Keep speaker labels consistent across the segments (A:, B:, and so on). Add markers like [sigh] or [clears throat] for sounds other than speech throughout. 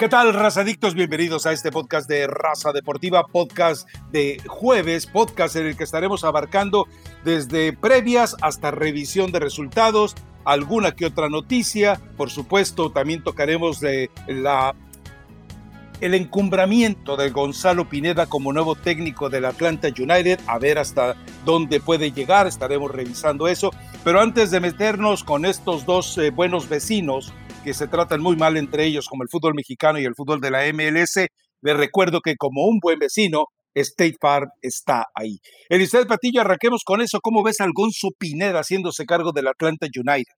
A: ¿Qué tal, razadictos? Bienvenidos a este podcast de Raza Deportiva, podcast de jueves, podcast en el que estaremos abarcando desde previas hasta revisión de resultados, alguna que otra noticia, por supuesto, también tocaremos de la el encumbramiento de Gonzalo Pineda como nuevo técnico del Atlanta United, a ver hasta dónde puede llegar, estaremos revisando eso. Pero antes de meternos con estos dos eh, buenos vecinos, que se tratan muy mal entre ellos, como el fútbol mexicano y el fútbol de la MLS, les recuerdo que como un buen vecino, State Farm está ahí. Elizabeth Patillo, arranquemos con eso. ¿Cómo ves al Gonzo Pineda haciéndose cargo del Atlanta United?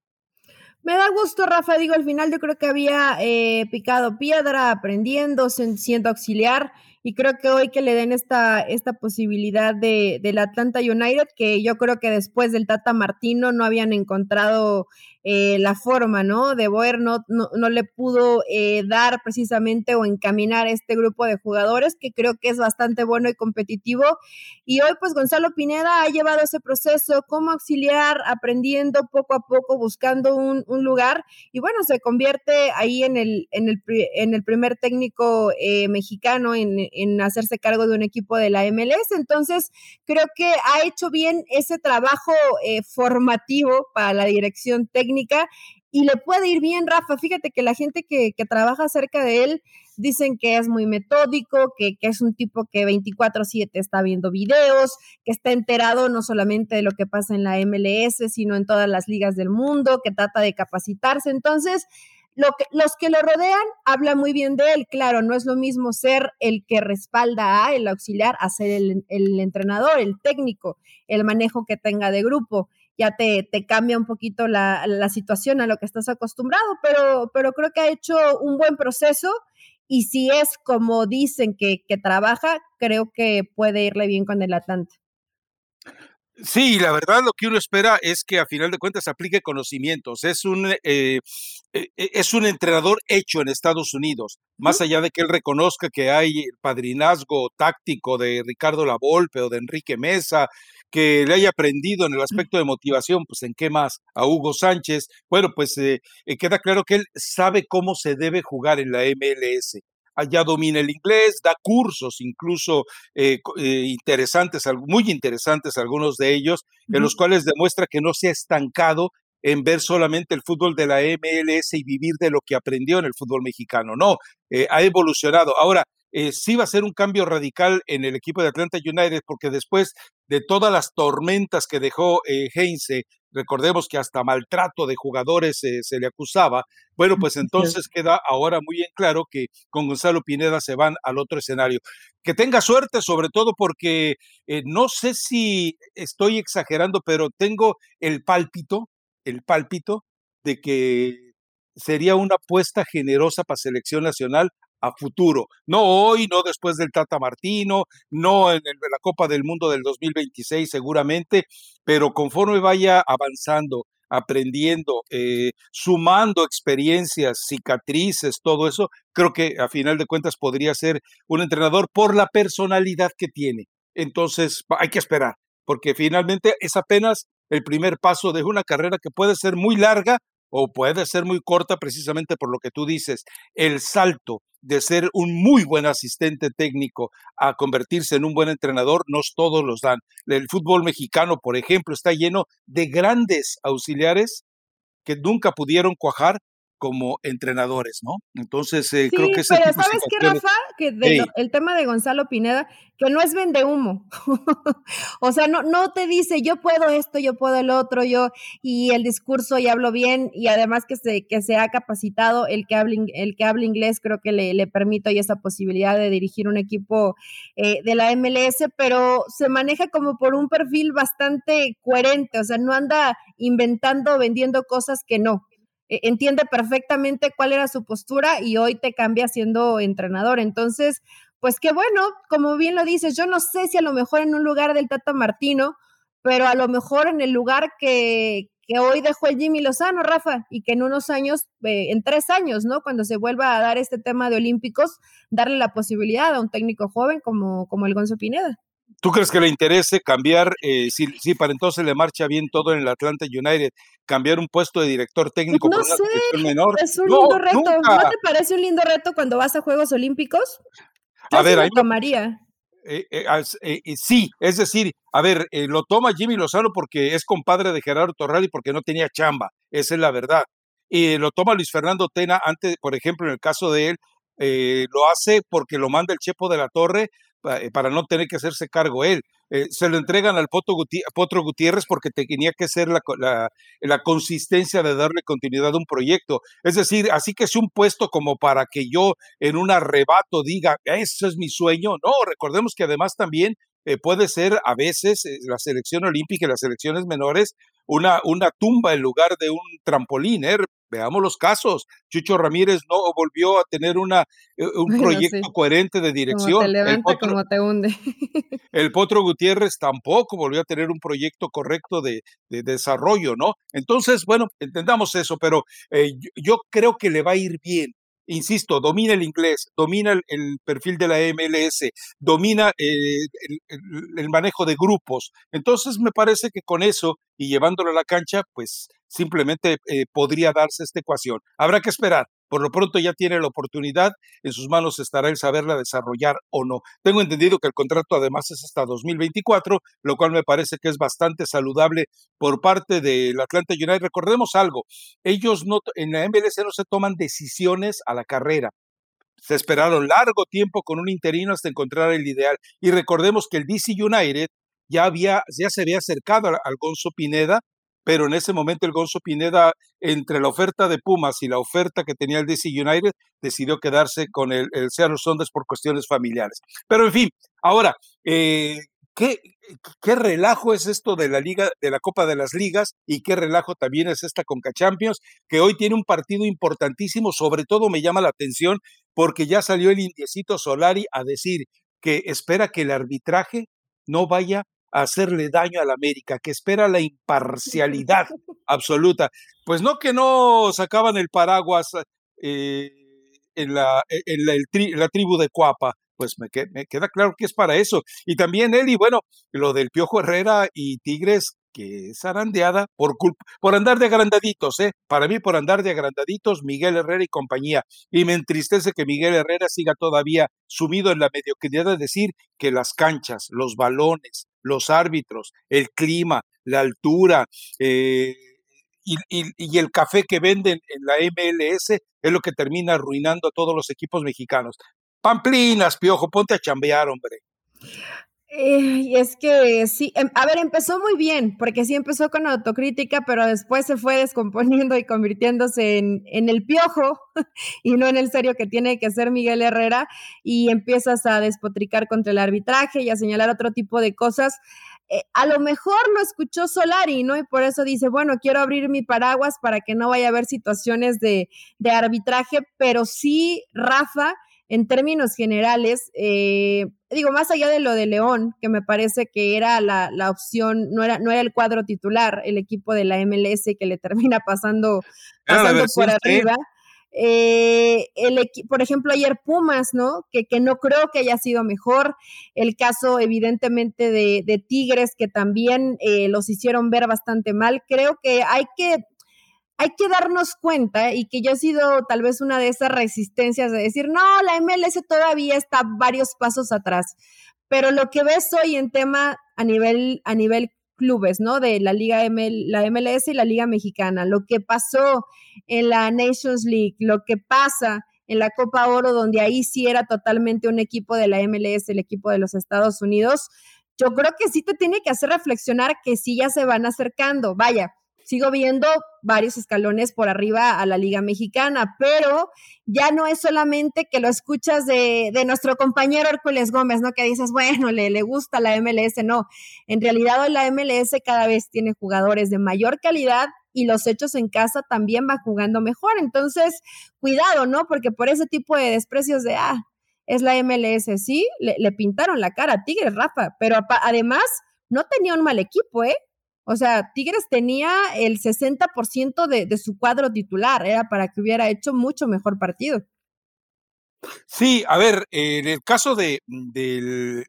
B: Me da gusto, Rafa. Digo, al final yo creo que había eh, picado piedra, aprendiendo, siendo auxiliar. Y creo que hoy que le den esta, esta posibilidad de, del Atlanta United, que yo creo que después del Tata Martino no habían encontrado eh, la forma, ¿no? De Boer no, no, le pudo eh, dar precisamente o encaminar este grupo de jugadores que creo que es bastante bueno y competitivo. Y hoy pues Gonzalo Pineda ha llevado ese proceso como auxiliar, aprendiendo poco a poco, buscando un, lugar y bueno, se convierte ahí en el, en el, en el primer técnico eh, mexicano en, en hacerse cargo de un equipo de la MLS. Entonces, creo que ha hecho bien ese trabajo formativo para la dirección técnica y le puede ir bien, Rafa. Fíjate que la gente que, trabaja cerca de él dicen que es muy metódico, que, es un tipo que 24/7 está viendo videos, que está enterado no solamente de lo que pasa en la MLS, sino en todas las ligas del mundo, que trata de capacitarse. Entonces, los que lo rodean hablan muy bien de él. Claro, no es lo mismo ser el que respalda a el auxiliar, a ser el entrenador, el técnico, el manejo que tenga de grupo ya te, te cambia un poquito la, la, situación a lo que estás acostumbrado, pero, pero creo que ha hecho un buen proceso y si es como dicen que, que trabaja, creo que puede irle bien con el Atlanta.
A: Sí, la verdad lo que uno espera es que a final de cuentas aplique conocimientos. Es un, eh, eh, eh, es un entrenador hecho en Estados Unidos, más allá de que él reconozca que hay padrinazgo táctico de Ricardo Lavolpe o de Enrique Mesa, que le haya aprendido en el aspecto de motivación, pues en qué más a Hugo Sánchez. Bueno, pues queda claro que él sabe cómo se debe jugar en la MLS allá domina el inglés, da cursos incluso eh, eh, interesantes, muy interesantes algunos de ellos, en los cuales demuestra que no se ha estancado en ver solamente el fútbol de la MLS y vivir de lo que aprendió en el fútbol mexicano. No, eh, ha evolucionado. Ahora, sí va a ser un cambio radical en el equipo de Atlanta United porque después de todas las tormentas que dejó Heinze recordemos que hasta maltrato de jugadores se le acusaba, bueno, pues [laughs] entonces queda ahora muy en claro que con Gonzalo Pineda se van al otro escenario. Que tenga suerte, sobre todo porque eh, no sé si estoy exagerando, pero tengo el pálpito, el pálpito de que sería una apuesta generosa para selección nacional a futuro. No hoy, no después del Tata Martino, no en la Copa del Mundo del 2026 seguramente, pero conforme vaya avanzando, aprendiendo, eh, sumando experiencias, cicatrices, todo eso, creo que a final de cuentas podría ser un entrenador por la personalidad que tiene. Entonces hay que esperar, porque finalmente es apenas el primer paso de una carrera que puede ser muy larga o puede ser muy corta precisamente por lo que tú dices. El salto de ser un muy buen asistente técnico a convertirse en un buen entrenador, no todos los dan. El fútbol mexicano, por ejemplo, está lleno de grandes auxiliares que nunca pudieron cuajar como entrenadores, ¿no? Entonces, eh, creo que...
B: pero ¿sabes qué, Rafa? Que el tema de Gonzalo Pineda, que no es vende humo. [laughs] o sea, no, no te dice, yo puedo esto, yo puedo el otro, yo, y el discurso y hablo bien, y además que se, que se ha capacitado, el que habla, el que habla inglés, creo que le, le permito y esa posibilidad de dirigir un equipo eh, de la MLS, pero se maneja como por un perfil bastante coherente, o sea, no anda inventando, vendiendo cosas que no. E, entiende perfectamente cuál era su postura y hoy te cambia siendo entrenador. Entonces, pues qué bueno, como bien lo dices, yo no sé si a lo mejor en un lugar del Tata Martino, pero a lo mejor en el lugar que, que hoy dejó el Jimmy Lozano, Rafa, y que en unos años, eh, en tres años, ¿no? Cuando se vuelva a dar este tema de olímpicos, darle la posibilidad a un técnico joven como, como el Gonzo Pineda.
A: ¿Tú crees que le interese cambiar, eh, si, si, para entonces le marcha bien todo en el Atlanta United, cambiar un puesto de director técnico
B: no
A: por una
B: sé,
A: menor?
B: Es un
A: no,
B: lindo reto.
A: nunca.
B: ¿No te parece un lindo reto cuando vas a Juegos Olímpicos? Yo
A: A ver, ahí
B: tomaría.
A: Eh, eh, eh, sí, es decir, a ver, lo toma Jimmy Lozano porque es compadre de Gerardo Torral y porque no tenía chamba, esa es la verdad. Y lo toma Luis Fernando Tena, antes, por ejemplo, en el caso de él, eh, lo hace porque lo manda el Chepo de la Torre para no tener que hacerse cargo él. Eh, se lo entregan al Guti- Potro Gutiérrez porque tenía que ser la, la, consistencia de darle continuidad a un proyecto. Es decir, así que es un puesto como para que yo en un arrebato diga, eso es mi sueño. No, recordemos que además también eh, puede ser a veces eh, la selección olímpica y las selecciones menores una, una tumba en lugar de un trampolín. ¿eh? Veamos los casos. Chucho Ramírez no volvió a tener una, eh, un
B: Bueno,
A: proyecto
B: sí.
A: coherente de
B: Como
A: dirección. El Potro,
B: como te hunde.
A: el [laughs] Potro Gutiérrez tampoco volvió a tener un proyecto correcto de, de desarrollo, ¿no? Entonces, bueno, entendamos eso, pero eh, yo creo que le va a ir bien. Insisto, domina el inglés, domina el, perfil de la MLS, domina eh, el manejo de grupos. Entonces, me parece que con eso y llevándolo a la cancha, pues simplemente eh, podría darse esta ecuación. Habrá que esperar. Por lo pronto ya tiene la oportunidad, en sus manos estará el saberla desarrollar o no. Tengo entendido que el contrato además es hasta 2024, lo cual me parece que es bastante saludable por parte del Atlanta United. Recordemos algo, ellos no, en la MLS no se toman decisiones a la carrera. Se esperaron largo tiempo con un interino hasta encontrar el ideal. Y recordemos que el DC United ya, había, ya se había acercado al, al Gonzo Pineda, pero en ese momento el Gonzo Pineda, entre la oferta de Pumas y la oferta que tenía el DC United, decidió quedarse con el, el Seattle por cuestiones familiares. Pero en fin, ahora, eh, ¿qué, qué relajo es esto de la liga, de la Copa de las Ligas, y qué relajo también es esta Conca Champions, que hoy tiene un partido importantísimo, sobre todo me llama la atención porque ya salió el indiecito Solari a decir que espera que el arbitraje no vaya hacerle daño al América, que espera la [laughs] imparcialidad absoluta. Pues no que no sacaban el paraguas eh, en, la, en, la, el tri, en la tribu de Cuapa, pues me, que, me, queda claro que es para eso. Y también él, y bueno, lo del Piojo Herrera y Tigres, que es arandeada por, culpa, por andar de agrandaditos, ¿eh? Para mí, por andar de agrandaditos, Miguel Herrera y compañía. Y me entristece que Miguel Herrera siga todavía sumido en la mediocridad de decir que las canchas, los balones, los árbitros, el clima, la altura, eh, y, el café que venden en la MLS es lo que termina arruinando a todos los equipos mexicanos. Pamplinas, Piojo, ponte a chambear, hombre.
B: Eh, es que sí, em, a ver, empezó muy bien, porque sí empezó con autocrítica, pero después se fue descomponiendo y convirtiéndose en, el piojo [laughs] y no en el serio que tiene que ser Miguel Herrera, y empiezas a despotricar contra el arbitraje y a señalar otro tipo de cosas. Eh, a lo mejor lo escuchó Solari, ¿no? Y por eso dice, bueno, quiero abrir mi paraguas para que no vaya a haber situaciones de arbitraje, pero sí, Rafa, en términos generales, eh, digo, más allá de lo de León, que me parece que era la, la, opción, no era, no era el cuadro titular, el equipo de la MLS que le termina pasando, [laughs] pasando por arriba. Eh, el, por ejemplo, ayer Pumas, ¿no? Que, que, no creo que haya sido mejor. El caso, evidentemente, de, de Tigres, que también eh, los hicieron ver bastante mal. Creo que hay que hay que darnos cuenta y que yo he sido tal vez una de esas resistencias de decir, no, la MLS todavía está varios pasos atrás, pero lo que ves hoy en tema a nivel, a nivel clubes, ¿no? De la Liga ML, la MLS y la Liga Mexicana, lo que pasó en la Nations League, lo que pasa en la Copa Oro, donde ahí sí era totalmente un equipo de la MLS, el equipo de los Estados Unidos, yo creo que sí te tiene que hacer reflexionar que sí ya se van acercando, vaya, sigo viendo varios escalones por arriba a la Liga Mexicana, pero ya no es solamente que lo escuchas de, de nuestro compañero Hércules Gómez, ¿no? Que dices, bueno, le, le, gusta la MLS, no. En realidad la MLS cada vez tiene jugadores de mayor calidad y los hechos en casa también va jugando mejor. Entonces, cuidado, ¿no? Porque por ese tipo de desprecios de, ah, es la MLS, sí, le, le pintaron la cara a Tigres, Rafa, pero además no tenía un mal equipo, ¿eh? O sea, Tigres tenía el 60% de, de, su cuadro titular, era para que hubiera hecho mucho mejor partido.
A: Sí, a ver, en el caso de, de,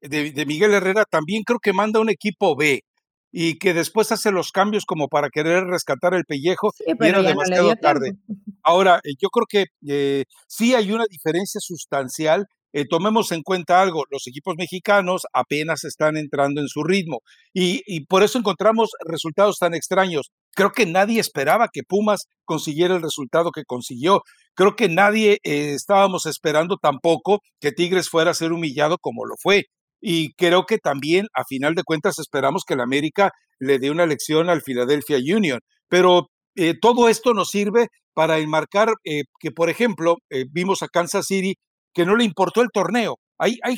A: de, Miguel Herrera también creo que manda un equipo B y que después hace los cambios como para querer rescatar el pellejo y era demasiado tarde. Ahora, eh, yo creo que eh, sí hay una diferencia sustancial. Eh, tomemos en cuenta algo, los equipos mexicanos apenas están entrando en su ritmo y, por eso encontramos resultados tan extraños. Creo que nadie esperaba que Pumas consiguiera el resultado que consiguió. Creo que nadie estábamos esperando tampoco que Tigres fuera a ser humillado como lo fue. Y creo que también, a final de cuentas, esperamos que el América le dé una lección al Philadelphia Union. Pero eh, todo esto nos sirve para enmarcar eh, que, por ejemplo, eh, vimos a Kansas City que no le importó el torneo. Hay, hay,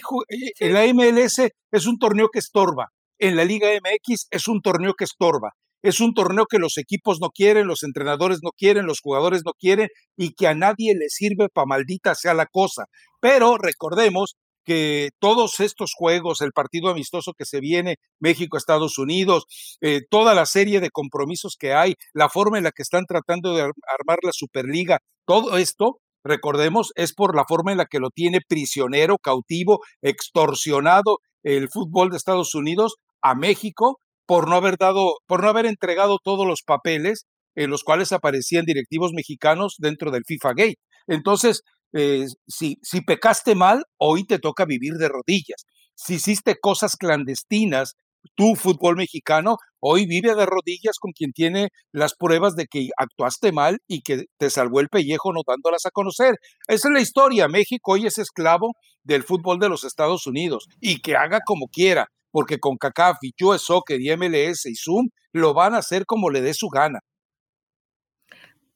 A: en la MLS es un torneo que estorba. En la Liga MX es un torneo que estorba. Es un torneo que los equipos no quieren, los entrenadores no quieren, los jugadores no quieren y que a nadie le sirve para maldita sea la cosa. Pero recordemos que todos estos juegos, el partido amistoso que se viene, México-Estados Unidos, eh, toda la serie de compromisos que hay, la forma en la que están tratando de armar la Superliga, todo esto, recordemos, es por la forma en la que lo tiene prisionero, cautivo, extorsionado el fútbol de Estados Unidos a México por no haber dado, por no haber entregado todos los papeles en los cuales aparecían directivos mexicanos dentro del FIFA Gate. Entonces, eh, si, si pecaste mal, hoy te toca vivir de rodillas. Si hiciste cosas clandestinas, tu fútbol mexicano, hoy vive de rodillas con quien tiene las pruebas de que actuaste mal y que te salvó el pellejo no dándolas a conocer. Esa es la historia. México hoy es esclavo del fútbol de los Estados Unidos y que haga como quiera, porque con CACAF US Soccer y MLS y Zoom lo van a hacer como le dé su gana.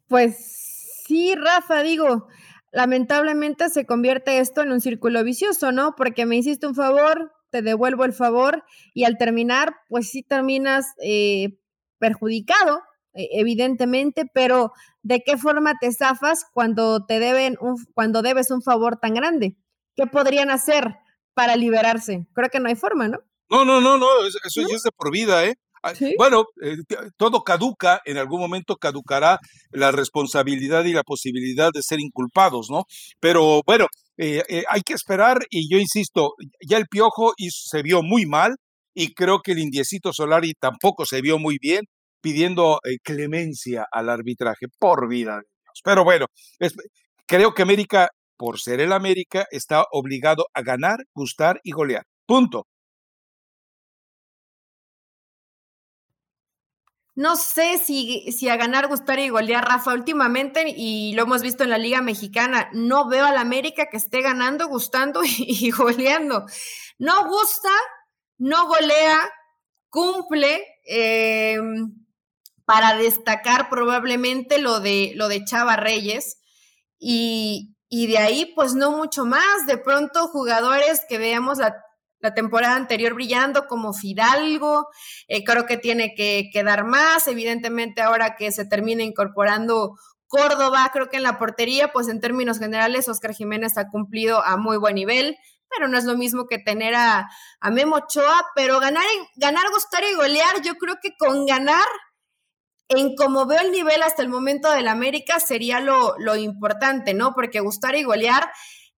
B: Pues sí, Rafa, digo, lamentablemente se convierte esto en un círculo vicioso, ¿no? Porque me hiciste un favor, te devuelvo el favor y al terminar, pues sí terminas eh, perjudicado, e, evidentemente, pero ¿de qué forma te zafas cuando te deben un, cuando debes un favor tan grande? ¿Qué podrían hacer para liberarse? Creo que no hay forma, ¿no?
A: No, no, no, no, eso ya es de por vida, ¿eh? Ah, bueno, eh, todo caduca, en algún momento caducará la responsabilidad y la posibilidad de ser inculpados, ¿no? Pero bueno, eh, eh, hay que esperar y yo insisto, ya el Piojo se vio muy mal y creo que el Indiecito Solari tampoco se vio muy bien pidiendo clemencia al arbitraje, por vida de Dios. Pero bueno, creo que América, por ser el América, está obligado a ganar, gustar y golear. Punto.
B: No sé si, si a ganar, gustar y golear, Rafa, últimamente, y lo hemos visto en la Liga Mexicana, no veo al América que esté ganando, gustando [laughs] y, goleando. No gusta, no golea, cumple, eh, para destacar probablemente lo de, lo de Chava Reyes, y, y de ahí, pues no mucho más. De pronto, jugadores que veamos la la temporada anterior brillando como Fidalgo, eh, creo que tiene que, dar más, evidentemente ahora que se termina incorporando Córdoba, creo que en la portería, pues en términos generales, Oscar Jiménez ha cumplido a muy buen nivel, pero no es lo mismo que tener a, a Memo Ochoa, pero ganar, ganar, gustar y golear, yo creo que con ganar, en como veo el nivel hasta el momento del América, sería lo, lo importante, ¿no? Porque gustar y golear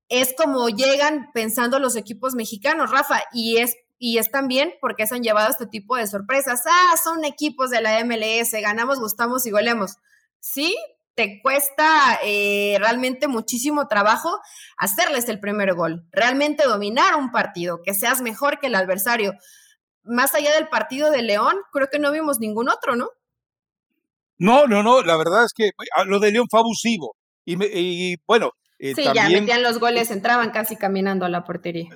B: es como llegan pensando los equipos mexicanos, Rafa, y es, y es también porque se han llevado este tipo de sorpresas. Ah, son equipos de la MLS, ganamos, gustamos y goleamos. Sí, te cuesta eh, realmente muchísimo trabajo hacerles el primer gol, realmente dominar un partido, que seas mejor que el adversario. Más allá del partido de León, creo que no vimos ningún otro, ¿no?
A: No, no, no, la verdad es que ah, lo de León fue abusivo. Y, y bueno,
B: eh, sí, ya metían los goles, entraban casi caminando a la portería.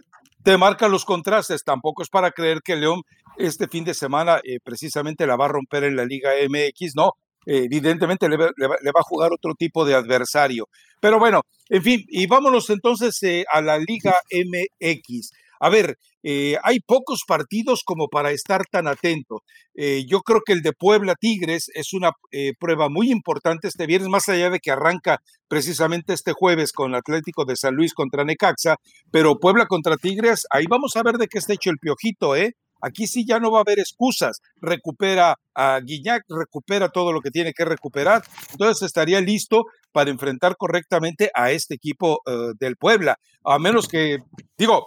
A: Te marca los contrastes, tampoco es para creer que León este fin de semana eh, precisamente la va a romper en la Liga MX, no, evidentemente le va, a jugar otro tipo de adversario. Pero bueno, en fin, y vámonos entonces eh, a la Liga MX. A ver, eh, hay pocos partidos como para estar tan atentos. Eh, yo creo que el de Puebla Tigres es una eh, prueba muy importante este viernes, más allá de que arranca precisamente este jueves con el Atlético de San Luis contra Necaxa, pero Puebla contra Tigres, ahí vamos a ver de qué está hecho el piojito, ¿eh? Aquí sí ya no va a haber excusas. Recupera a Guiñac, recupera todo lo que tiene que recuperar. Entonces estaría listo para enfrentar correctamente a este equipo del Puebla. A menos que, digo,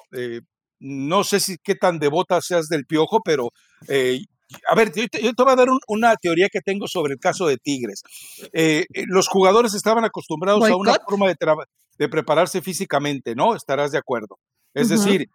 A: no sé si qué tan devota seas del piojo, pero eh, a ver, yo te, voy a dar una teoría que tengo sobre el caso de Tigres. los jugadores estaban acostumbrados a una forma de, de, prepararse físicamente, ¿no? Estarás de acuerdo. Es decir,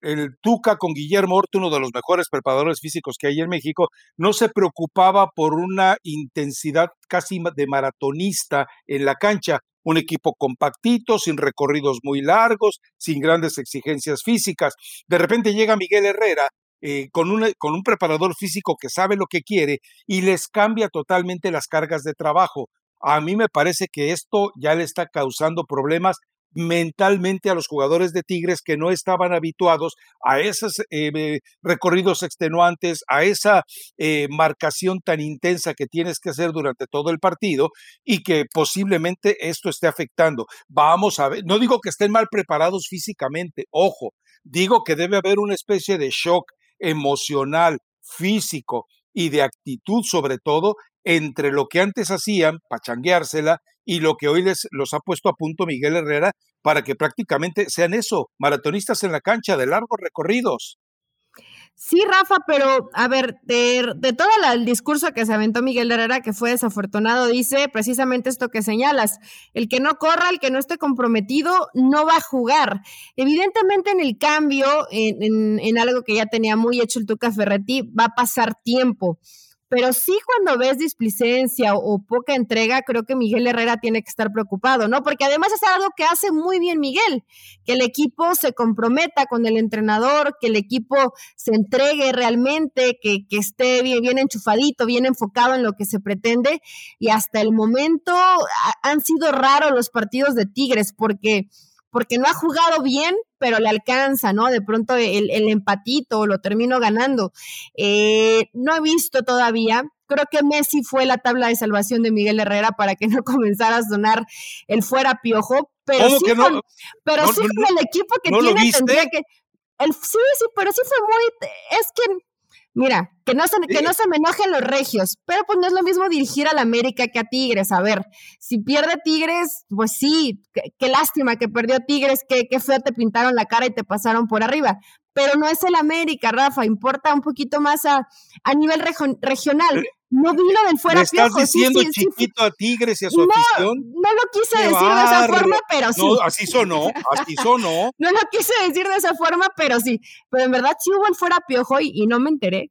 A: el, Tuca con Guillermo Orto, uno de los mejores preparadores físicos que hay en México, no se preocupaba por una intensidad casi de maratonista en la cancha. Un equipo compactito, sin recorridos muy largos, sin grandes exigencias físicas. De repente llega Miguel Herrera eh, con, con un preparador físico que sabe lo que quiere y les cambia totalmente las cargas de trabajo. A mí me parece que esto ya le está causando problemas mentalmente a los jugadores de Tigres que no estaban habituados a esos eh, recorridos extenuantes, a esa eh, marcación tan intensa que tienes que hacer durante todo el partido y que posiblemente esto esté afectando. Vamos a ver, no digo que estén mal preparados físicamente, ojo, digo que debe haber una especie de shock emocional, físico y de actitud sobre todo entre lo que antes hacían, pachangueársela, y lo que hoy les los ha puesto a punto Miguel Herrera para que prácticamente sean eso, maratonistas en la cancha de largos recorridos.
B: Sí, Rafa, pero a ver, de, de todo el discurso que se aventó Miguel Herrera, que fue desafortunado, dice precisamente esto que señalas, el que no corra, el que no esté comprometido, no va a jugar. Evidentemente en el cambio, en, en, en algo que ya tenía muy hecho el Tuca Ferretti, va a pasar tiempo pero sí cuando ves displicencia o, poca entrega, creo que Miguel Herrera tiene que estar preocupado, ¿no? Porque además es algo que hace muy bien Miguel, que el equipo se comprometa con el entrenador, que el equipo se entregue realmente, que, que esté bien, bien enchufadito, bien enfocado en lo que se pretende. Y hasta el momento han sido raros los partidos de Tigres, porque porque no ha jugado bien, pero le alcanza, ¿no? De pronto el, el empatito lo termino ganando. Eh, no he visto todavía. Creo que Messi fue la tabla de salvación de Miguel Herrera para que [laughs] no comenzara a sonar el fuera piojo, pero sí, con, pero sí con el equipo que tiene tendría que. El, sí, sí, pero sí fue muy. Es que Mira, que no, se, que no se me enojen los regios, pero pues no es lo mismo dirigir a la América que a Tigres. A ver, si pierde Tigres, pues sí, qué, lástima que perdió Tigres, qué, qué feo te pintaron la cara y te pasaron por arriba. Pero no es el América, Rafa, importa un poquito más a, a nivel regional. No vi lo del fuera ¿Le
A: estás diciendo chiquito a Tigres y a su
B: no,
A: afición?
B: No lo quise decir de esa forma, pero sí.
A: No, así sonó, así sonó. [laughs]
B: no lo quise decir de esa forma, pero sí. Pero en verdad sí hubo el fuera piojo y, y no me enteré.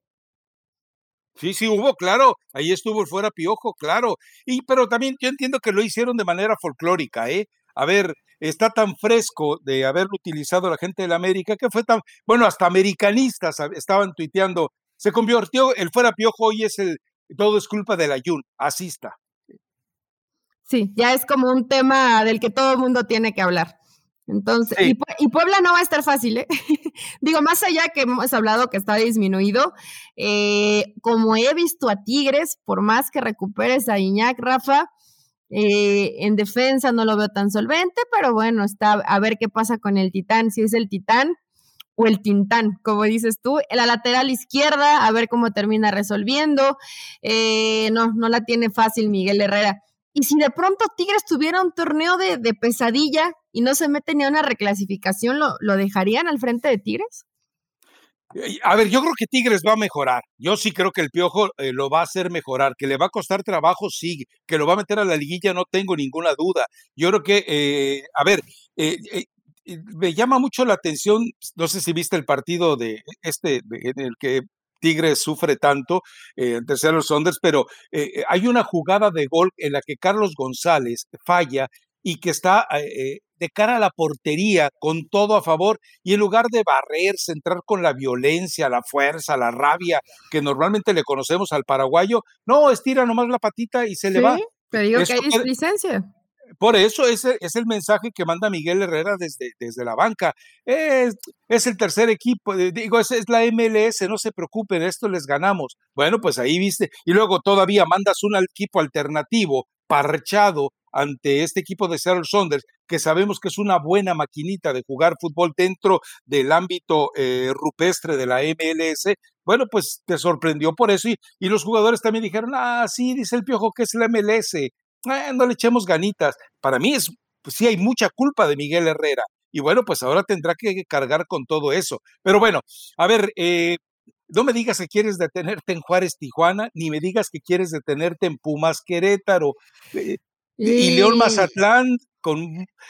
A: Sí, sí hubo, claro, ahí estuvo el fuera piojo, claro. Y pero también yo entiendo que lo hicieron de manera folclórica, ¿eh? A ver, está tan fresco de haberlo utilizado la gente de la América que fue tan, bueno, hasta americanistas estaban tuiteando, se convirtió, el fuera piojo hoy es el, todo es culpa del ayun, así está.
B: Sí, ya es como un tema del que todo el mundo tiene que hablar. Entonces, y, Puebla no va a estar fácil, ¿eh? [laughs] Digo, más allá que hemos hablado que está disminuido, eh, como he visto a Tigres, por más que recuperes a Iñak, Rafa, eh, en defensa no lo veo tan solvente, pero bueno, está a ver qué pasa con el Titán, si es el Titán o el Tintán, como dices tú. La lateral izquierda, a ver cómo termina resolviendo. Eh, no, no la tiene fácil Miguel Herrera. Y si de pronto Tigres tuviera un torneo de, pesadilla y no se mete ni a una reclasificación, ¿lo, ¿lo, dejarían al frente de Tigres?
A: A ver, yo creo que Tigres va a mejorar. Yo sí creo que el Piojo eh, lo va a hacer mejorar. Que le va a costar trabajo, sí. Que lo va a meter a la liguilla, no tengo ninguna duda. Yo creo que, eh, a ver, eh, me llama mucho la atención, no sé si viste el partido de este, en el que Tigres sufre tanto eh, en terceros Sonders, pero eh, hay una jugada de gol en la que Carlos González falla y que está eh, de cara a la portería con todo a favor y en lugar de barrerse, entrar con la violencia, la fuerza, la rabia que normalmente le conocemos al paraguayo, no, estira nomás la patita y se le va.
B: Pero digo que hay licencia.
A: Por eso es el mensaje que manda Miguel Herrera desde, desde la banca. Es, es el tercer equipo, digo, es, es, la MLS, no se preocupen, esto les ganamos. Bueno, pues ahí viste. Y luego todavía mandas un equipo alternativo, parchado, ante este equipo de Seattle Saunders, que sabemos que es una buena maquinita de jugar fútbol dentro del ámbito eh, rupestre de la MLS. Bueno, pues te sorprendió por eso y, y los jugadores también dijeron, ah, sí, dice el Piojo que es la MLS eh, no le echemos ganitas. Para mí es, pues sí hay mucha culpa de Miguel Herrera. Y bueno, pues ahora tendrá que cargar con todo eso. Pero bueno, a ver, eh, no me digas que quieres detenerte en Juárez, Tijuana, ni me digas que quieres detenerte en Pumas, Querétaro. Eh, y León Mazatlán, con,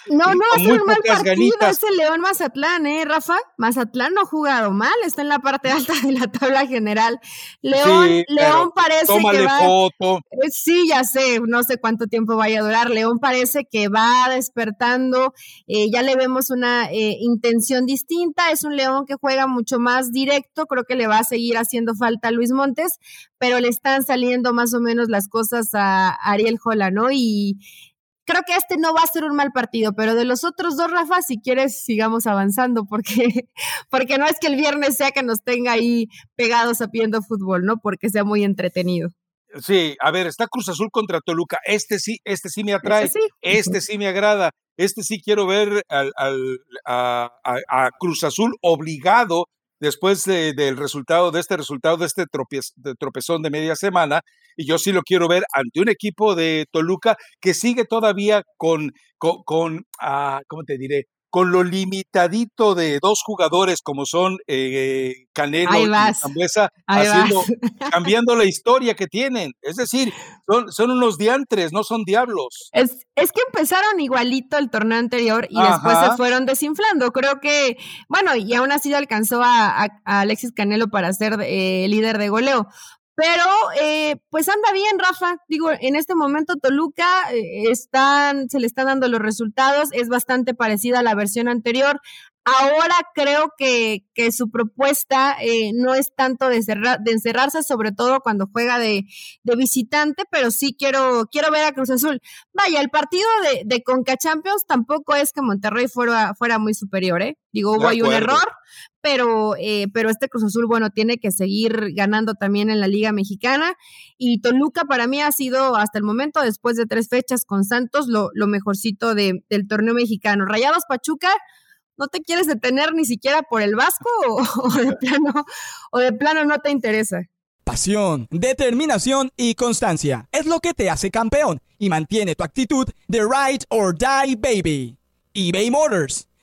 B: no, no, es un mal partido ese León Mazatlán, ¿eh, Rafa? Mazatlán no ha jugado mal, está en la parte alta de la tabla general. León, León parece que va.
A: Foto.
B: Eh, sí, ya sé, no sé cuánto tiempo vaya a durar. León parece que va despertando, eh, ya le vemos una eh, intención distinta. Es un León que juega mucho más directo, creo que le va a seguir haciendo falta a Luis Montes, pero le están saliendo más o menos las cosas a Ariel Jola, ¿no? Y creo que este no va a ser un mal partido, pero de los otros dos, Rafa, si quieres, sigamos avanzando, porque, [laughs] porque no es que el viernes sea que nos tenga ahí pegados a piendo fútbol, ¿no? Porque sea muy entretenido.
A: Sí, a ver, está Cruz Azul contra Toluca. Este sí, este sí me atrae, este sí, este sí me agrada, este sí quiero ver al, a, Cruz Azul obligado después del resultado, de este resultado, de este tropezón de media semana, y yo sí lo quiero ver ante un equipo de Toluca que sigue todavía con, con, con ah, ¿cómo te diré? Con lo limitadito de dos jugadores como son eh, Canelo y Zambuesa, haciendo, [laughs] cambiando la historia que tienen. Es decir, son, son unos diantres, no son diablos.
B: Es, es que empezaron igualito el torneo anterior y después se fueron desinflando. Creo que, bueno, y aún así alcanzó a, Alexis Canelo para ser eh, líder de goleo. Pero eh, pues anda bien, Rafa. Digo, en este momento Toluca eh, están, se le están dando los resultados, es bastante parecida a la versión anterior. Ahora creo que, que su propuesta eh, no es tanto de, de, encerrarse, sobre todo cuando juega de, de, visitante, pero sí quiero, quiero ver a Cruz Azul. Vaya, el partido de, de Conca Champions tampoco es que Monterrey fuera, fuera muy superior, ¿eh? Digo, hubo ahí un error, pero, eh, pero este Cruz Azul, bueno, tiene que seguir ganando también en la Liga Mexicana. Y Toluca para mí ha sido hasta el momento, después de tres fechas con Santos, lo, mejorcito de, del torneo mexicano. Rayados Pachuca ¿No te quieres detener ni siquiera por el Vasco o, de plano, o de plano no te interesa?
C: Pasión, determinación y constancia es lo que te hace campeón y mantiene tu actitud de ride or die baby. eBay Motors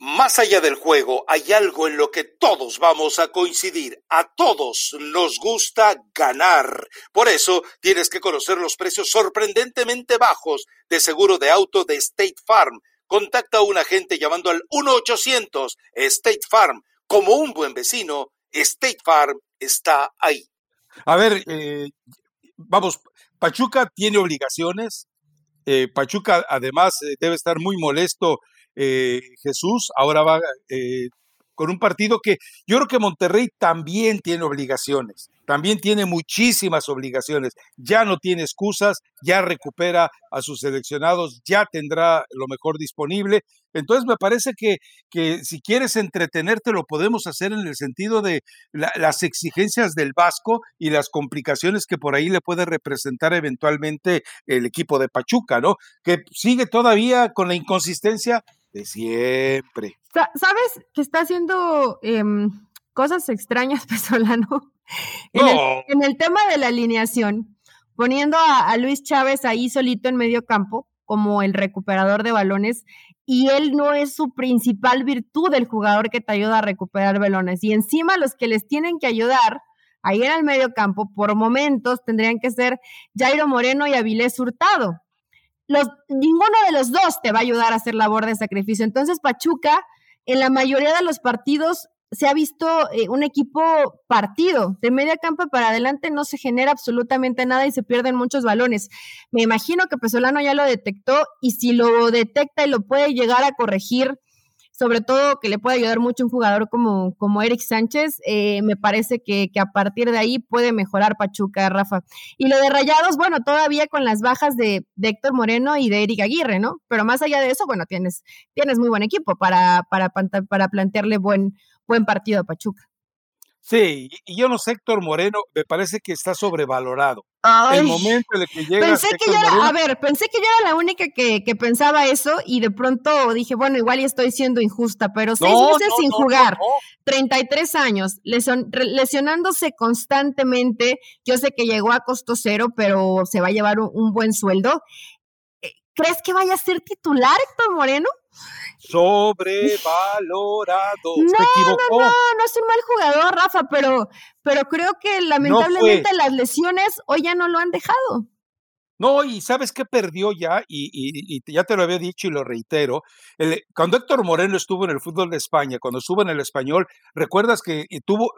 A: Más allá del juego, hay algo en lo que todos vamos a coincidir. A todos nos gusta ganar. Por eso tienes que conocer los precios sorprendentemente bajos de seguro de auto de State Farm. Contacta a un agente llamando al 1-800 State Farm. Como un buen vecino, State Farm está ahí. A ver, eh, vamos, Pachuca tiene obligaciones. Eh, Pachuca además eh, debe estar muy molesto eh, Jesús. Ahora va con un partido que yo creo que Monterrey también tiene obligaciones también tiene muchísimas obligaciones, ya no tiene excusas, ya recupera a sus seleccionados, ya tendrá lo mejor disponible. Entonces me parece que, que si quieres entretenerte lo podemos hacer en el sentido de las exigencias del Vasco y las complicaciones que por ahí le puede representar eventualmente el equipo de Pachuca, ¿no? Que sigue todavía con la inconsistencia de siempre.
B: ¿Sabes que está haciendo em, cosas extrañas, [laughs] Pesolano? En, el, tema de la alineación, poniendo a, Luis Chávez ahí solito en medio campo, como el recuperador de balones, y él no es su principal virtud el jugador que te ayuda a recuperar balones. Y encima los que les tienen que ayudar ahí en el medio campo, por momentos, tendrían que ser Jairo Moreno y Avilés Hurtado. Los, ninguno de los dos te va a ayudar a hacer labor de sacrificio. Entonces, Pachuca, en la mayoría de los partidos, se ha visto eh, un equipo partido. De media campo para adelante no se genera absolutamente nada y se pierden muchos balones. Me imagino que Pesolano ya lo detectó y si lo detecta y lo puede llegar a corregir, sobre todo que le puede ayudar mucho un jugador como, como Eric Sánchez, eh, me parece que, a partir de ahí puede mejorar Pachuca, Rafa. Y lo de Rayados, bueno, todavía con las bajas de, Héctor Moreno y de Eric Aguirre, ¿no? Pero más allá de eso, bueno, tienes, tienes muy buen equipo para, para, para plantearle buen, buen partido a Pachuca.
A: Sí, y yo no sé, Héctor Moreno, me parece que está sobrevalorado. el momento en el que llega.
B: Pensé que yo era, a ver, pensé que yo era la única que, pensaba eso y de pronto dije, bueno, igual y estoy siendo injusta, pero seis meses sin jugar, 33 años, lesionándose constantemente. Yo sé que llegó a costo cero, pero se va a llevar un buen sueldo. Eh, ¿Crees que vaya a ser titular Héctor Moreno?
A: Sobrevalorado.
B: No, no, no, no es un mal jugador, Rafa, pero, pero creo que lamentablemente las lesiones hoy ya no lo han dejado.
A: No, y sabes qué perdió ya, y, y, ya te lo había dicho y lo reitero, cuando Héctor Moreno estuvo en el fútbol de España, cuando estuvo en el español, recuerdas que tuvo,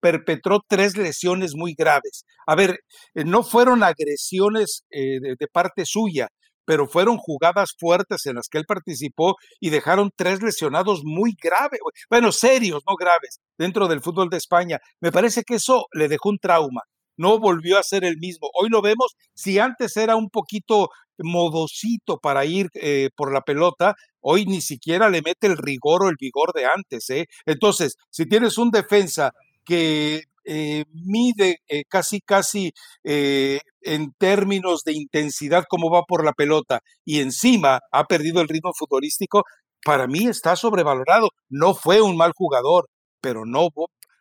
A: perpetró tres lesiones muy graves. A ver, eh, no fueron agresiones eh, de, parte suya, pero fueron jugadas fuertes en las que él participó y dejaron tres lesionados muy graves, bueno, serios, no graves, dentro del fútbol de España. Me parece que eso le dejó un trauma. No volvió a ser el mismo. Hoy lo vemos, si antes era un poquito modosito para ir eh, por la pelota, hoy ni siquiera le mete el rigor o el vigor de antes. ¿eh? Entonces, si tienes un defensa que eh, mide eh, casi, casi eh, en términos de intensidad cómo va por la pelota y encima ha perdido el ritmo futbolístico, para mí está sobrevalorado. No fue un mal jugador, pero no,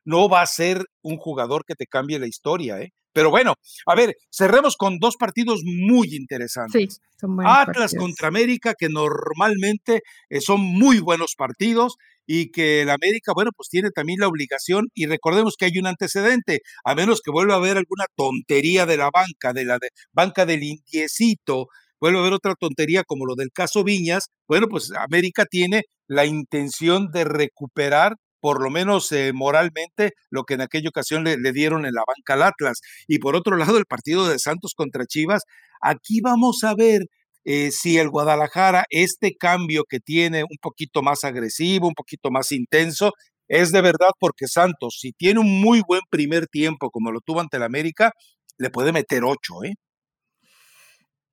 A: no va a ser un jugador que te cambie la historia. ¿eh? Pero bueno, a ver, cerremos con dos partidos muy interesantes. Atlas contra América, que normalmente son muy buenos partidos y que el América, bueno, pues tiene también la obligación y recordemos que hay un antecedente, a menos que vuelva a haber alguna tontería de la banca, de la banca del indiecito, vuelva a haber otra tontería como lo del caso Viñas, bueno, pues América tiene la intención de recuperar por lo menos eh, moralmente, lo que en aquella ocasión le, le, dieron en la banca al Atlas. Y por otro lado, el partido de Santos contra Chivas, aquí vamos a ver eh, si el Guadalajara, este cambio que tiene un poquito más agresivo, un poquito más intenso, es de verdad porque Santos, si tiene un muy buen primer tiempo como lo tuvo ante el América, le puede meter ocho, ¿eh?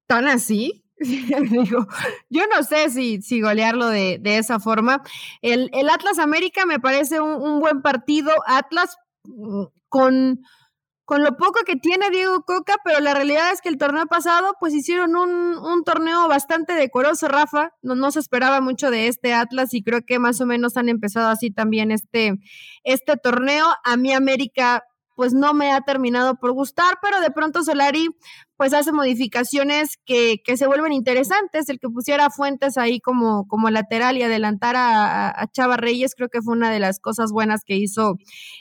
B: ¿Tan así? [laughs] Digo, yo no sé si, si golearlo de, de esa forma. El, el, Atlas América me parece un buen partido. Atlas mm, con con lo poco que tiene Diego Coca, pero la realidad es que el torneo pasado pues hicieron un, un torneo bastante decoroso, Rafa, no, no, se esperaba mucho de este Atlas y creo que más o menos han empezado así también este, este torneo. A mí América pues no me ha terminado por gustar, pero de pronto Solari pues hace modificaciones que, que se vuelven interesantes. El que pusiera Fuentes ahí como, como lateral y adelantar a, Chava Reyes creo que fue una de las cosas buenas que hizo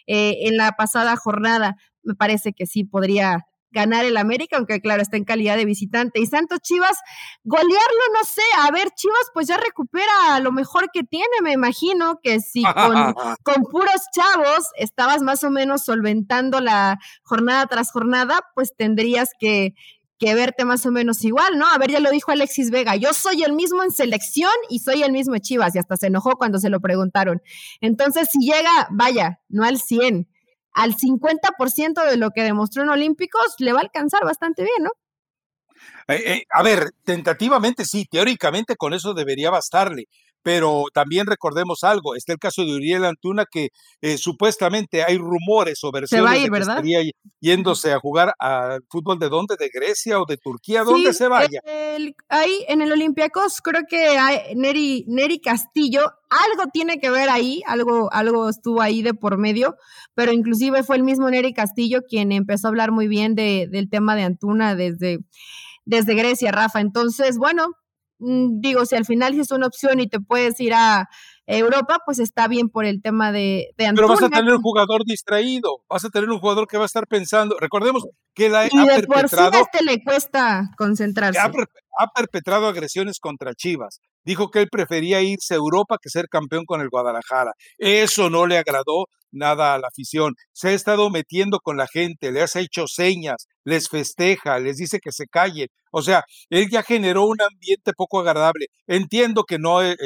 B: eh, en la pasada jornada me parece que sí podría ganar el América, aunque claro, está en calidad de visitante. Y Santos Chivas, golearlo, no sé, a ver, Chivas pues ya recupera lo mejor que tiene, me imagino que si con, [laughs] con puros chavos estabas más o menos solventando la jornada tras jornada, pues tendrías que, que verte más o menos igual, ¿no? A ver, ya lo dijo Alexis Vega, yo soy el mismo en selección y soy el mismo Chivas, y hasta se enojó cuando se lo preguntaron. Entonces, si llega, vaya, no al 100, al 50% de lo que demostró en Olímpicos, le va a alcanzar bastante bien, ¿no?
A: Eh, eh, a ver, tentativamente sí, teóricamente con eso debería bastarle, pero también recordemos algo, está el caso de Uriel Antuna que eh, supuestamente hay rumores sobre
B: se va a ir, ¿verdad?
A: estaría yéndose a jugar al fútbol de dónde, de Grecia o de Turquía, ¿dónde se vaya?
B: ahí en el Olympiacos creo que hay Neri, Neri Castillo, algo tiene que ver ahí, algo, algo estuvo ahí de por medio, pero inclusive fue el mismo Neri Castillo quien empezó a hablar muy bien de, del tema de Antuna desde, desde Grecia, Rafa. Entonces, bueno, digo, si al final es una opción y te puedes ir a Europa, pues está bien por el tema de, de
A: Pero vas a tener un jugador distraído, vas a tener un jugador que va a estar pensando. Recordemos que la
B: y de por sí a este le cuesta concentrarse.
A: Ha, ha perpetrado agresiones contra Chivas. Dijo que él prefería irse a Europa que ser campeón con el Guadalajara. Eso no le agradó nada a la afición. Se ha estado metiendo con la gente, les ha hecho señas, les festeja, les dice que se callen. O sea, él ya generó un ambiente poco agradable. Entiendo que no el,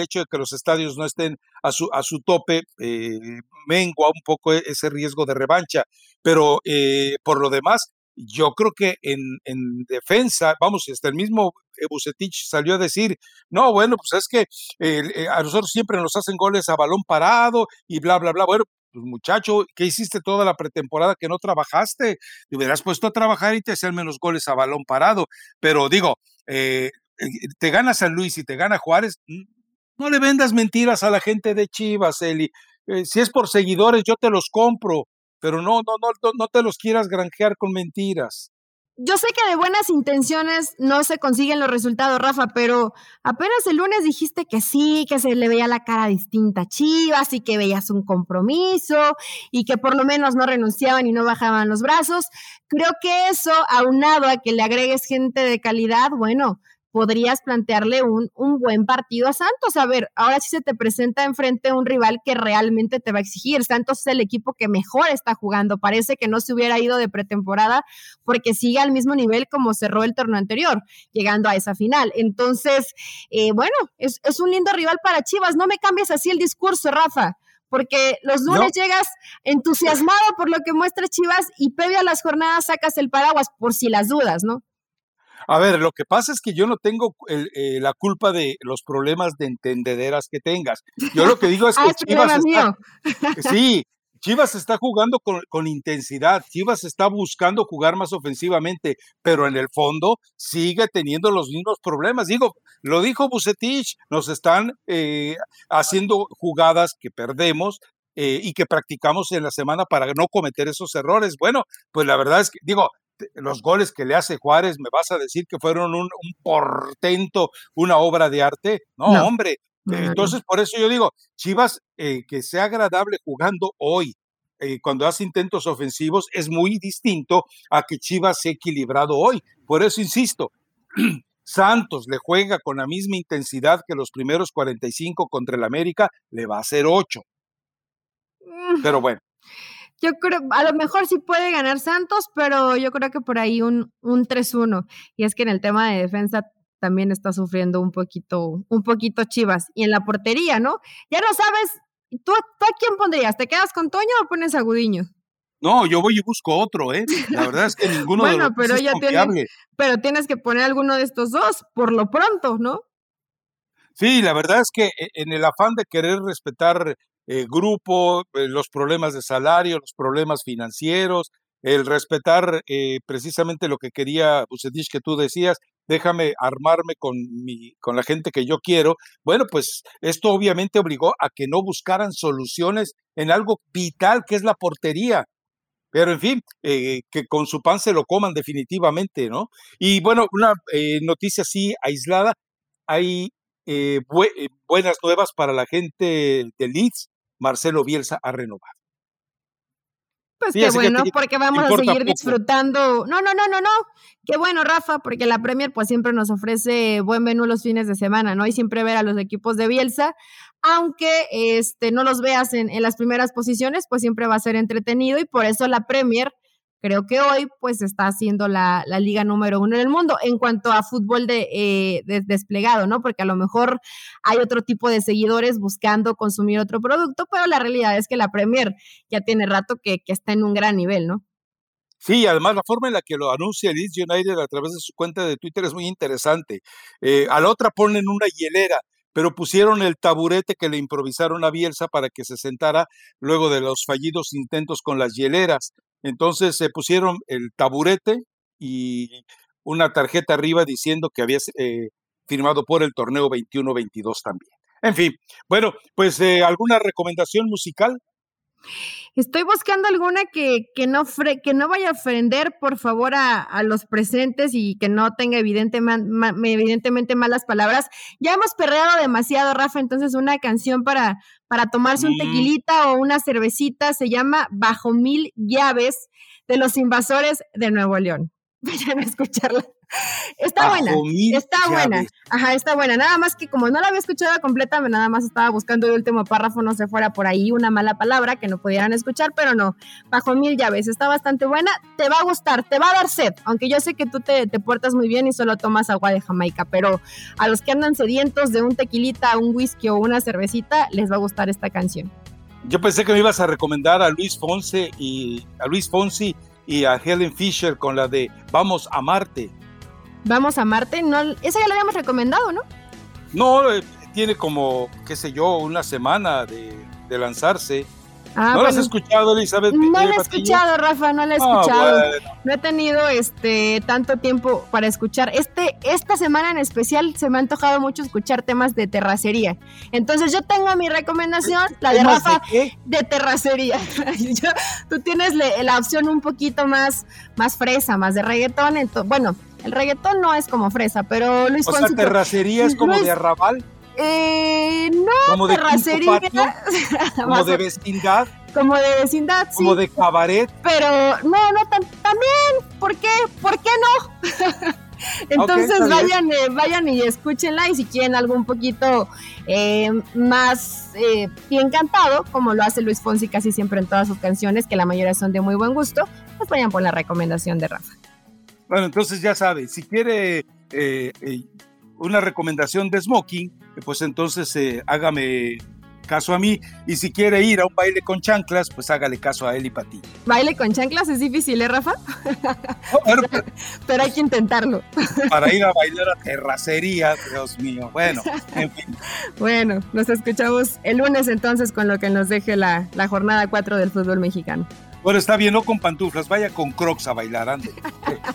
A: hecho de que los estadios no estén a su, a su tope eh, mengua un poco e, ese riesgo de revancha, pero eh, por lo demás, yo creo que en, en defensa, vamos, hasta el mismo Bucetich salió a decir, no, bueno, pues es que eh, a nosotros siempre nos hacen goles a balón parado y bla, bla, bla. Bueno, pues muchacho, ¿qué hiciste toda la pretemporada que no trabajaste? Te hubieras puesto a trabajar y te hacían menos goles a balón parado. Pero digo, eh, eh, te gana San Luis y te gana Juárez, no le vendas mentiras a la gente de Chivas, Eli. si es por seguidores, yo te los compro pero no, no, no, no te los quieras granjear con mentiras.
B: Yo sé que de buenas intenciones no se consiguen los resultados, Rafa, pero apenas el lunes dijiste que sí, que se le veía la cara distinta a Chivas y que veías un compromiso y que por lo menos no renunciaban y no bajaban los brazos. Creo que eso, aunado a que le agregues gente de calidad, bueno, podrías plantearle un, un, buen partido a Santos. A ver, ahora sí se te presenta enfrente un rival que realmente te va a exigir. Santos es el equipo que mejor está jugando. Parece que no se hubiera ido de pretemporada porque sigue al mismo nivel como cerró el torneo anterior, llegando a esa final. Entonces, eh, bueno, es, es, un lindo rival para Chivas. No me cambies así el discurso, Rafa. Porque los lunes llegas entusiasmado por lo que muestra Chivas y previo a las jornadas sacas el paraguas por si las dudas, ¿no?
A: A ver, lo que pasa es que yo no tengo eh, la culpa de los problemas de entendederas que tengas. Yo lo que digo es [laughs] que
B: ah, Chivas está,
A: sí, Chivas está jugando con, con, intensidad, Chivas está buscando jugar más ofensivamente, pero en el fondo sigue teniendo los mismos problemas. Digo, lo dijo Bucetich, nos están eh, haciendo jugadas que perdemos, eh, y que practicamos en la semana para no cometer esos errores. Bueno, pues la verdad es que, digo, los goles que le hace Juárez, ¿me vas a decir que fueron un, portento, una obra de arte? No, hombre. Entonces, por eso yo digo, Chivas, eh, que sea agradable jugando hoy, eh, cuando hace intentos ofensivos, es muy distinto a que Chivas sea equilibrado hoy. Por eso insisto, [clears throat] Santos le juega con la misma intensidad que los primeros 45 contra el América, le va a hacer 8. Mm. Pero bueno,
B: yo creo, a lo mejor sí puede ganar Santos, pero yo creo que por ahí un, un 3-1. Y es que en el tema de defensa también está sufriendo un poquito, un poquito Chivas. Y en la portería, ¿no? Ya no sabes, ¿tú, ¿tú a quién pondrías? ¿Te quedas con Toño o pones a Gudiño?
A: No, yo voy y busco otro, ¿eh? La [laughs] verdad es que ninguno de los
B: pero ya tienes, pero tienes que poner alguno de estos dos, por lo pronto, ¿no?
A: Sí, la verdad es que e, en el afán de querer respetar eh, grupo, eh, los problemas de salario, los problemas financieros, el respetar eh, precisamente lo que quería Bucetich que tú decías, déjame armarme con mi, con la gente que yo quiero. Bueno, pues esto obviamente obligó a que no buscaran soluciones en algo vital que es la portería. Pero en fin, que con su pan se lo coman definitivamente, ¿no? Y bueno, una noticia así aislada, hay buenas nuevas para la gente de Leeds. Marcelo Bielsa ha renovado.
B: Pues qué bueno, porque vamos a seguir disfrutando. No, no, no, no, no. Qué bueno, Rafa, porque la Premier pues siempre nos ofrece buen menú los fines de semana, ¿no? Y siempre ver a los equipos de Bielsa, aunque este no los veas en, en las primeras posiciones, pues siempre va a ser entretenido y por eso la Premier creo que hoy pues está siendo la, liga número uno en el mundo en cuanto a fútbol eh, de, desplegado, ¿no? Porque a lo mejor hay otro tipo de seguidores buscando consumir otro producto, pero la realidad es que la Premier ya tiene rato que, está en un gran nivel, ¿no?
A: Sí, además la forma en la que lo anuncia el Leeds United a través de su cuenta de Twitter es muy interesante. Eh, a la otra ponen una hielera, pero pusieron el taburete que le improvisaron a Bielsa para que se sentara luego de los fallidos intentos con las hieleras. Entonces se pusieron el taburete y una tarjeta arriba diciendo que había eh, firmado por el torneo 21-22 también. En fin, bueno, pues eh, alguna recomendación musical.
B: Estoy buscando alguna que, que, no, que no vaya a ofender, por favor, a, los presentes y que no tenga evidentemente malas palabras. Ya hemos perreado demasiado, Rafa, entonces una canción para, para tomarse un mm. tequilita o una cervecita se llama Bajo Mil Llaves de los Invasores de Nuevo León. Vayan a escucharla. Está buena, está buena. Ajá, está buena. Nada más que como no la había escuchado completa, nada más estaba buscando el último párrafo, no se fuera por ahí una mala palabra que no pudieran escuchar, pero no. Bajo mil llaves, está bastante buena. Te va a gustar, te va a dar sed, aunque yo sé que tú te, te portas muy bien y solo tomas agua de Jamaica, pero a los que andan sedientos de un tequilita, un whisky o una cervecita, les va a gustar esta canción.
A: Yo pensé que me ibas a recomendar a Luis Fonse y a Luis Fonsi y a Helen Fisher con la de Vamos a Marte.
B: Vamos a Marte, no, esa ya la habíamos recomendado, ¿no?
A: No, eh, tiene como, qué sé yo, una semana de, de lanzarse. Ah, ¿No la has escuchado, Elizabeth?
B: No la he escuchado, Rafa, no la he ah, escuchado. No he tenido este tanto tiempo para escuchar. Este, esta semana en especial se me ha antojado mucho escuchar temas de terracería. Entonces yo tengo mi recomendación, la de Rafa, de, terracería. [laughs] tú tienes la opción un poquito más, más fresa, más de reggaetón. Entonces, bueno, el reggaetón no es como fresa, pero Luis
A: O sea, terracería es [laughs] como de arrabal.
B: Eh, no, como de terracería. [laughs]
A: como de vecindad.
B: Como de vecindad,
A: sí. Como de cabaret.
B: Pero no, no, también. ¿Por qué? ¿Por qué no? [laughs] Entonces vayan, eh, vayan y escúchenla y si quieren algo un poquito eh, más eh, bien cantado, como lo hace Luis Fonsi casi siempre en todas sus canciones, que la mayoría son de muy buen gusto, pues vayan por la recomendación de Rafa.
A: Bueno, entonces ya sabe, si quiere una recomendación de smoking, pues entonces eh, hágame caso a mí. Y si quiere ir a un baile con chanclas, pues hágale caso a él y para ti.
B: ¿Baile con chanclas es difícil, eh, Rafa? [laughs] pero, hay que intentarlo.
A: Para ir a bailar a terracería, Dios mío. Bueno, en fin. [laughs]
B: Bueno, nos escuchamos el lunes entonces con lo que nos deje la, la jornada 4 del fútbol mexicano.
A: Bueno, está bien, no con pantuflas, vaya con crocs a bailar, ande.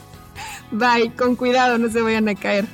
A: [laughs]
B: Bye, con cuidado, no se vayan a caer.